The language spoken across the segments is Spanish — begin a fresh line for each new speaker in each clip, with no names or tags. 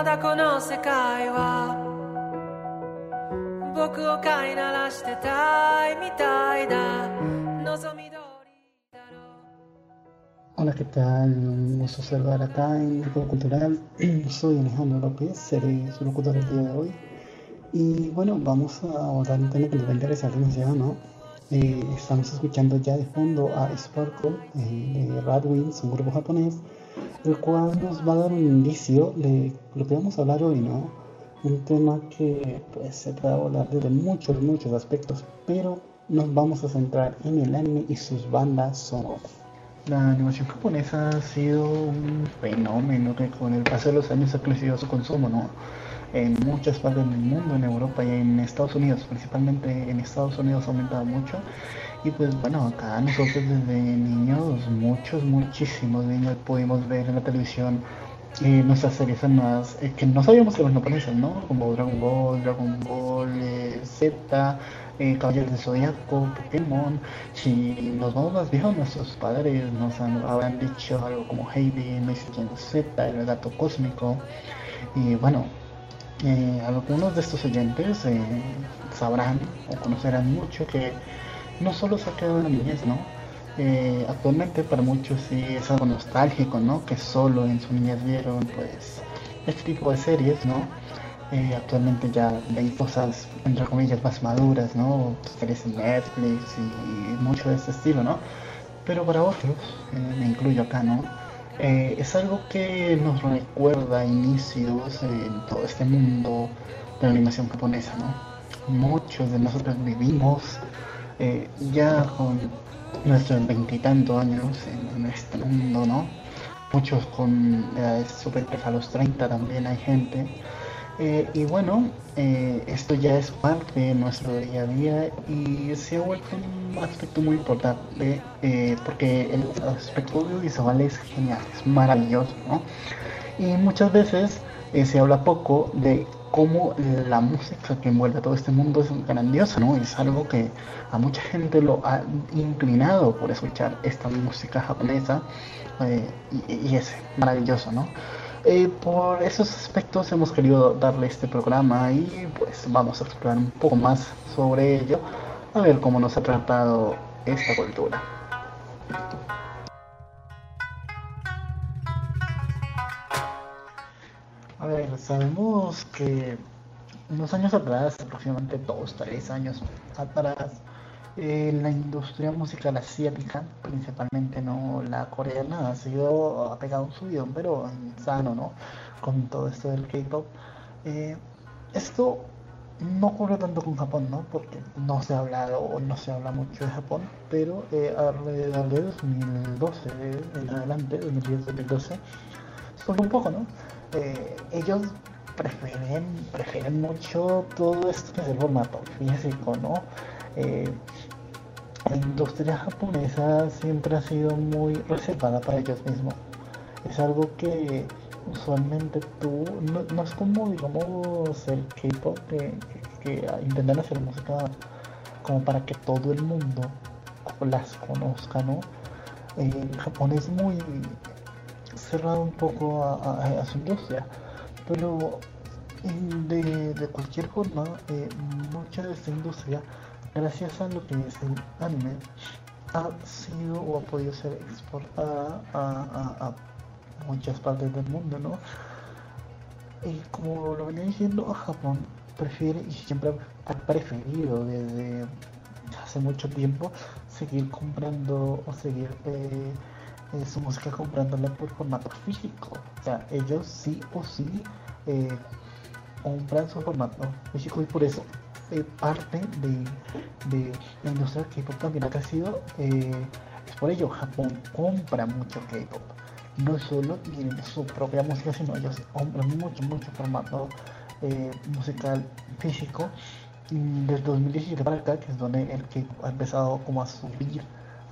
まだこの世界は僕を飼いならしてたいみたいだ望み通りだろう
Hola, ¿qué tal? Un gusto saludar acá en Grupo Cultural. Soy Alejandro López, seré su locutor el día de hoy. Y bueno, vamos a abordar un tema que nos va a interesar demasiado, ¿no? Eh, estamos escuchando ya de fondo a Sparkle eh, de Radwimps, un grupo japonés, el cual nos va a dar un indicio de lo que vamos a hablar hoy, ¿no? Un tema que pues, se puede abordar desde muchos, muchos aspectos, pero nos vamos a centrar en el anime y sus bandas sonoras. La animación japonesa ha sido un fenómeno que con el paso de los años ha crecido su consumo, ¿no? En muchas partes del mundo, en Europa y en Estados Unidos, principalmente en Estados Unidos ha aumentado mucho. Y pues bueno, acá nosotros desde niños, muchos, muchísimos niños pudimos ver en la televisión eh, nuestras series animadas eh, que no sabíamos que eran japonesas, ¿no? Como Dragon Ball, Dragon Ball eh, Z, eh, Caballeros de Zodiaco, Pokémon. Si nos vamos más viejos, nuestros padres nos han, habrán dicho algo como Heidi, Messenger Z, el gato cósmico. Y bueno, algunos de estos oyentes sabrán o conocerán mucho que no solo se ha quedado en la niñez, ¿no? Eh, actualmente para muchos sí es algo nostálgico, ¿no? Que solo en su niñez vieron, pues, este tipo de series, ¿no? Eh, actualmente ya ven cosas, entre comillas, más maduras, ¿no? Series en Netflix y mucho de este estilo, ¿no? Pero para otros, eh, me incluyo acá, ¿no? Es algo que nos recuerda inicios en todo este mundo de la animación japonesa, ¿no? Muchos de nosotros vivimos eh, ya con nuestros veintitantos años en, este mundo, ¿no? Muchos con edades superiores a los 30 también hay gente. Eh, y bueno, eh, esto ya es parte de nuestro día a día y se ha vuelto un aspecto muy importante porque el aspecto audiovisual es genial, es maravilloso, ¿no? Y muchas veces se habla poco de cómo la música que envuelve todo este mundo es grandiosa, ¿no? Es algo que a mucha gente lo ha inclinado por escuchar esta música japonesa eh, y, y es maravilloso, ¿no? Eh, por esos aspectos hemos querido darle este programa y pues vamos a explorar un poco más sobre ello, a ver cómo nos ha tratado esta cultura. Ver, sabemos que unos años atrás, aproximadamente dos, tres años atrás, eh, la industria musical asiática, principalmente no la coreana, ha sido ha pegado un subidón, pero sano, ¿no? Con todo esto del K-pop. Eh, esto no ocurre tanto con Japón, ¿no? Porque no se ha hablado o no se habla mucho de Japón, pero eh, alrededor de 2012 en adelante, 2010-2012, solo un poco, ¿no? Eh, ellos prefieren, prefieren mucho todo esto que es el formato físico, ¿no? Eh, la industria japonesa siempre ha sido muy reservada para ellos mismos. Es algo que usualmente tú, no, es como digamos el K-pop que, que, que intentan hacer música como para que todo el mundo las conozca, ¿no? Eh, Japón es muy cerrado un poco a, a- a su industria, pero eh, de, de cualquier forma, eh, mucha de esta industria, gracias a lo que es el anime, ha sido o ha podido ser exportada a, a- a muchas partes del mundo, ¿no? Y como lo venía diciendo, Japón prefiere y siempre ha preferido desde hace mucho tiempo seguir comprando o seguir eh, eh, su música comprándola por formato físico. O sea, ellos sí o sí eh, compran su formato físico y por eso eh, parte de, de la industria del K-pop también ha crecido. eh, es por ello, Japón compra mucho K-pop. No solo tienen su propia música, sino ellos compran mucho, mucho formato musical físico. Desde 2017 para acá, que es donde el K-pop ha empezado como a subir,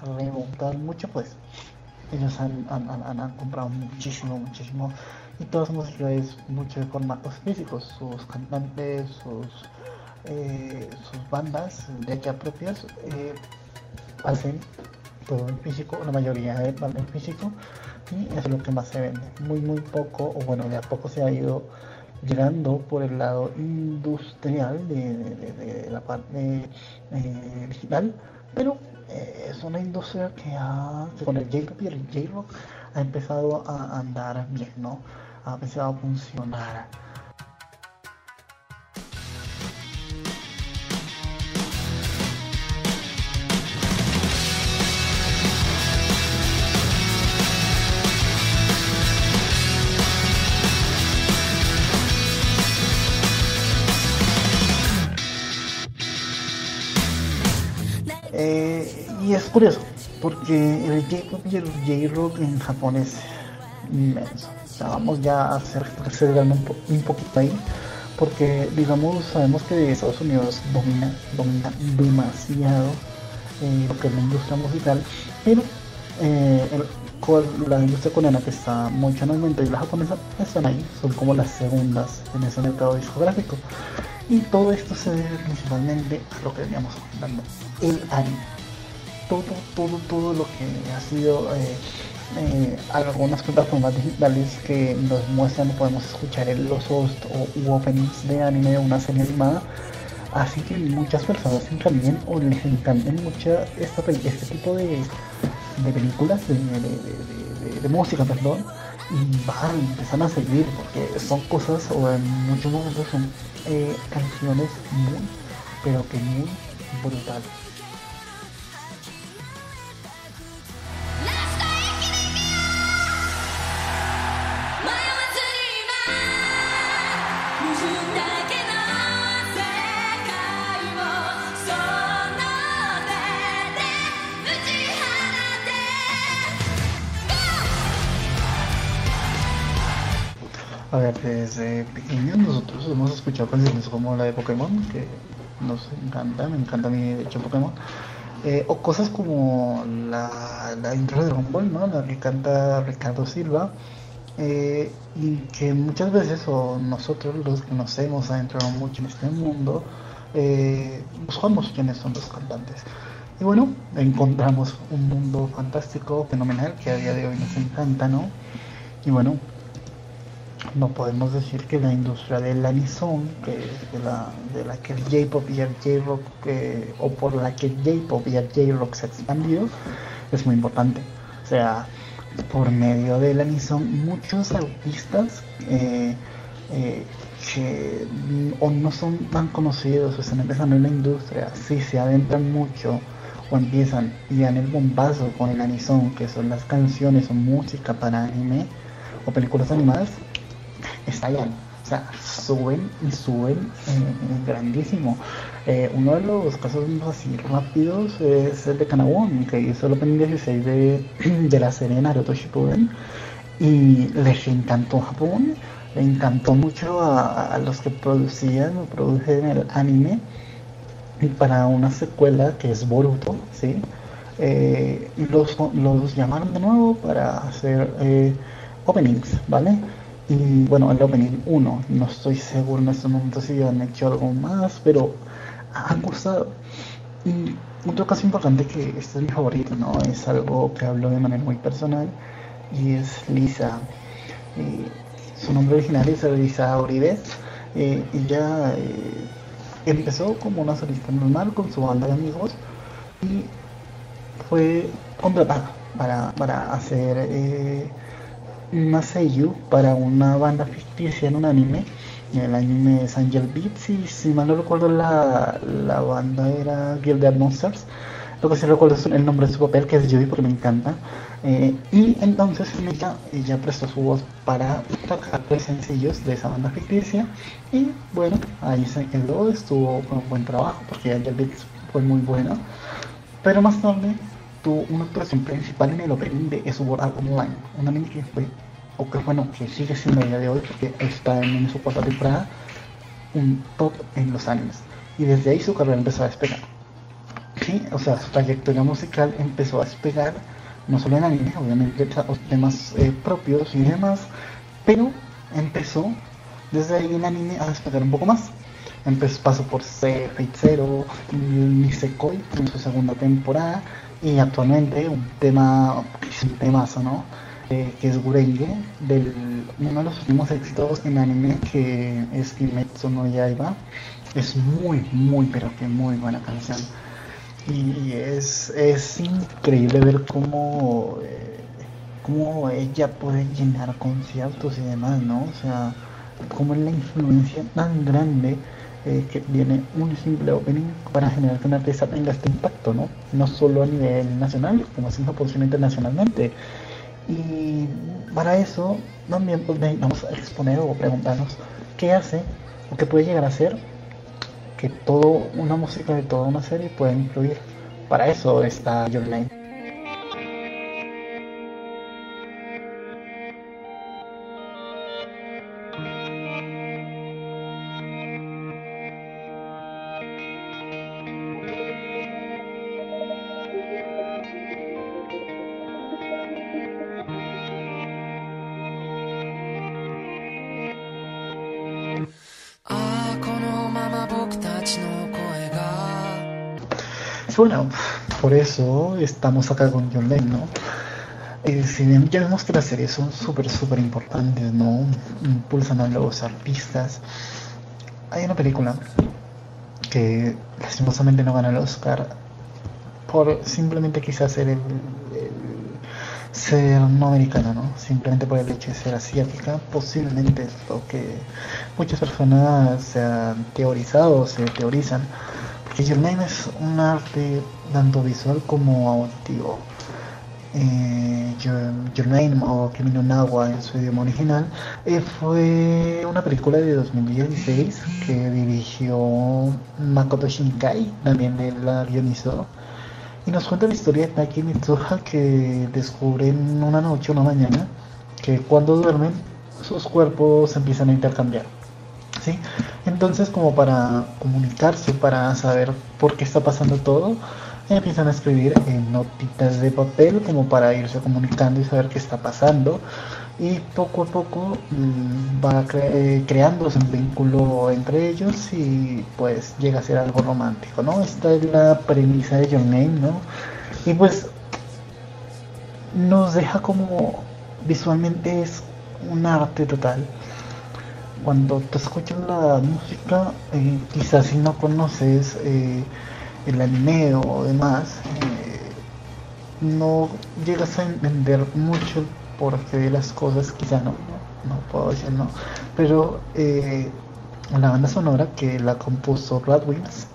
a remontar mucho, pues ellos han, han, han- comprado muchísimo, muchísimo. Y toda su música es mucho de formatos físicos. Sus cantantes, sus, eh, sus bandas de ya propias eh, hacen todo en físico, la mayoría bandas en físico. Y es lo que más se vende. Muy, muy poco, o bueno, de a poco se ha ido llegando por el lado industrial de, la parte eh, digital, pero eh, es una industria que, ha, con el J-Pop el J-Rock ha empezado a andar bien, ¿no? Ha empezado a funcionar. Eh, y es curioso, porque el J-Pop y el J-Rock en Japón es inmenso. O vamos ya a hacer realmente un poquito ahí, porque digamos, sabemos que Estados Unidos domina, domina demasiado eh, lo que es la industria musical, pero eh, la industria coreana que está mucho en aumento y la japonesa están ahí, son como las segundas en ese mercado discográfico. Y todo esto se debe principalmente a lo que veníamos hablando, el anime. Todo, todo, todo lo que ha sido eh, eh, algunas plataformas digitales que nos muestran, podemos escuchar en los host o openings de anime de una serie animada. Así que muchas personas también o les encantan mucho este tipo de, películas, de música, perdón y van, empiezan a seguir porque son cosas o en muchos momentos son eh, canciones muy, pero que muy brutales. Desde pequeños nosotros hemos escuchado canciones como la de Pokémon, que nos encanta, me encanta a de hecho Pokémon. Eh, o cosas como la, la intro de Dragon Ball, ¿no? La que canta Ricardo Silva. Eh, y que muchas veces, o nosotros los que nos hemos adentrado mucho en este mundo, eh, buscamos quiénes son los cantantes. Y bueno, encontramos un mundo fantástico, fenomenal, que a día de hoy nos encanta, ¿no? Y bueno, no podemos decir que la industria del anison, que de la, de la que el J-pop y el J-rock, o por la que el J-pop y el J-rock se ha expandido, es muy importante. O sea, por medio del anison, muchos artistas eh, eh, que o no son tan conocidos o están empezando en la industria, si se adentran mucho o empiezan y dan el bombazo con el anison, que son las canciones o música para anime o películas animadas, estallan. O sea, suben y suben eh, grandísimo. Eh, uno de los casos así rápidos es el de Kanawon, que hizo el Open 16 de, de la serie Naruto Shippuden y les encantó Japón, le encantó mucho a, los que producían o producen el anime y para una secuela que es Boruto, ¿sí? Eh, los, los llamaron de nuevo para hacer openings, ¿vale? Y bueno, el Opening 1, no estoy seguro en este momento si han hecho algo más, pero han gustado. Y otro caso importante que este es mi favorito, ¿no? Es algo que hablo de manera muy personal y es Lisa. Eh, su nombre original es Lisa Oribe. Eh, ella eh, empezó como una solista normal con su banda de amigos y fue contratada para, para hacer eh, una seiyuu para una banda ficticia en un anime. El anime es Angel Beats y si mal no recuerdo la, la banda era Gilded Monsters. Lo que sí recuerdo es el nombre de su papel que es Judy porque me encanta. Eh, y entonces ella, ella prestó su voz para tocar tres sencillos de esa banda ficticia. Y bueno, ahí se quedó, estuvo con un buen trabajo porque Angel Beats fue muy buena. Pero más tarde tuvo una actuación principal en el opening de Sword Art Online, un anime que fue, o que bueno, que sigue siendo a día de hoy porque está en su cuarta temporada, un top en los animes. Y desde ahí su carrera empezó a despegar. Sí, o sea, su trayectoria musical empezó a despegar, no solo en anime, obviamente temas eh, propios y demás, pero empezó desde ahí en anime a despegar un poco más. Empezó, pasó por C, Fate Zero, Nisekoi en su segunda temporada, y actualmente un tema, es un temazo, ¿no? que es Gurenge, del uno de los últimos éxitos en anime que es Kimetsu no Yaiba. Es muy, muy, pero que muy buena canción. Y es, es increíble ver cómo, eh, cómo ella puede llenar conciertos y demás, ¿no? O sea, cómo es la influencia tan grande que tiene un simple opening para generar que una pieza tenga este impacto, ¿no? No solo a nivel nacional, como si no posible internacionalmente. Y para eso también pues, vamos a exponer o preguntarnos qué hace o qué puede llegar a ser que toda una música de toda una serie pueda influir. Para eso está Your Line. Por eso estamos acá con John Lane, ¿no? Eh, si bien ya vemos que las series son súper, súper importantes, ¿no? Impulsan a los artistas. Hay una película que lastimosamente no gana el Oscar por simplemente quizás ser el, ser no americano, ¿no? Simplemente por el hecho de ser asiática, posiblemente lo que muchas personas se han teorizado se teorizan Your es un arte tanto visual como auditivo. Eh, Your, Name o Nawa en su idioma original eh, fue una película de 2016 que dirigió Makoto Shinkai, también él la guionizó y nos cuenta la historia de Taki Mitsuha que descubren una noche, una mañana, que cuando duermen sus cuerpos empiezan a intercambiar. ¿Sí? Entonces, como para comunicarse, para saber por qué está pasando todo, empiezan a escribir en notitas de papel como para irse comunicando y saber qué está pasando. Y poco a poco mm, va eh, creándose un vínculo entre ellos y pues llega a ser algo romántico, ¿no? Esta es la premisa de John Name, ¿no? Y pues nos deja como visualmente es un arte total cuando te escuchas la música, eh, quizás si no conoces eh, el anime o demás, eh, no llegas a entender mucho el porqué de las cosas, quizá no, no, puedo decir no, pero la banda sonora que la compuso Radwimps,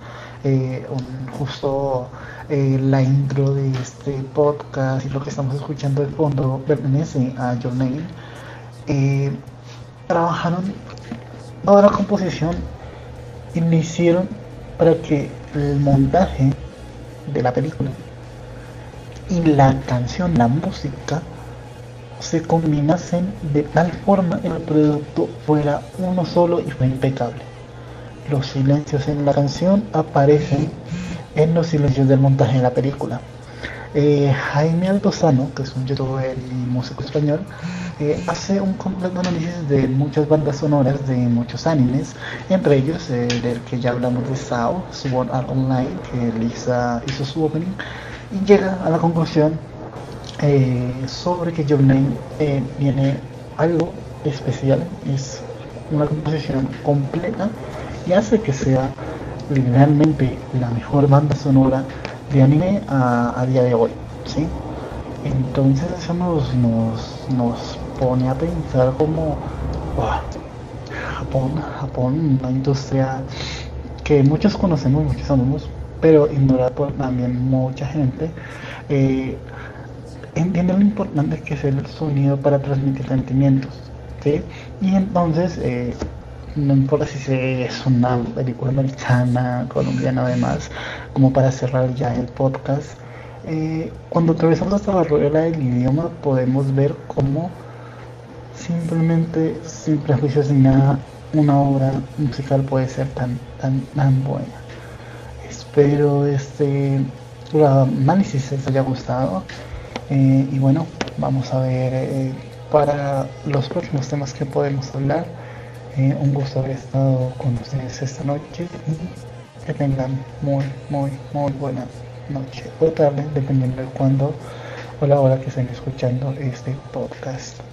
justo la intro de este podcast y lo que estamos escuchando de fondo pertenece a Your Name trabajaron toda la composición y para que el montaje de la película y la canción, la música, se combinasen de tal forma que el producto fuera uno solo y fue impecable. Los silencios en la canción aparecen en los silencios del montaje de la película. Eh, Jaime Altozano, que es un youtuber y músico español, eh, hace un completo análisis de muchas bandas sonoras de muchos animes, entre ellos eh, del que ya hablamos de Sao, Sword Art Online, que Lisa hizo su opening, y llega a la conclusión sobre que Your Name viene algo especial, es una composición completa y hace que sea realmente la mejor banda sonora de anime a, día de hoy, ¿sí? Entonces eso nos, nos, pone a pensar como Japón, Japón, una industria que muchos conocemos, muchos amamos, pero ignorada por también mucha gente. Eh, entiende lo importante que es el sonido para transmitir sentimientos, ¿sí? Y entonces eh, no importa si es una película americana, colombiana además, como para cerrar ya el podcast, eh, cuando atravesamos esta barrera del idioma podemos ver cómo simplemente, sin prejuicios ni nada, una obra musical puede ser tan, tan, tan buena. Espero este el análisis les haya gustado eh, y bueno, vamos a ver eh, para los próximos temas que podemos hablar. Eh, un gusto haber estado con ustedes esta noche y que tengan muy, muy, muy buena noche o tarde, dependiendo de cuándo o la hora que estén escuchando este podcast.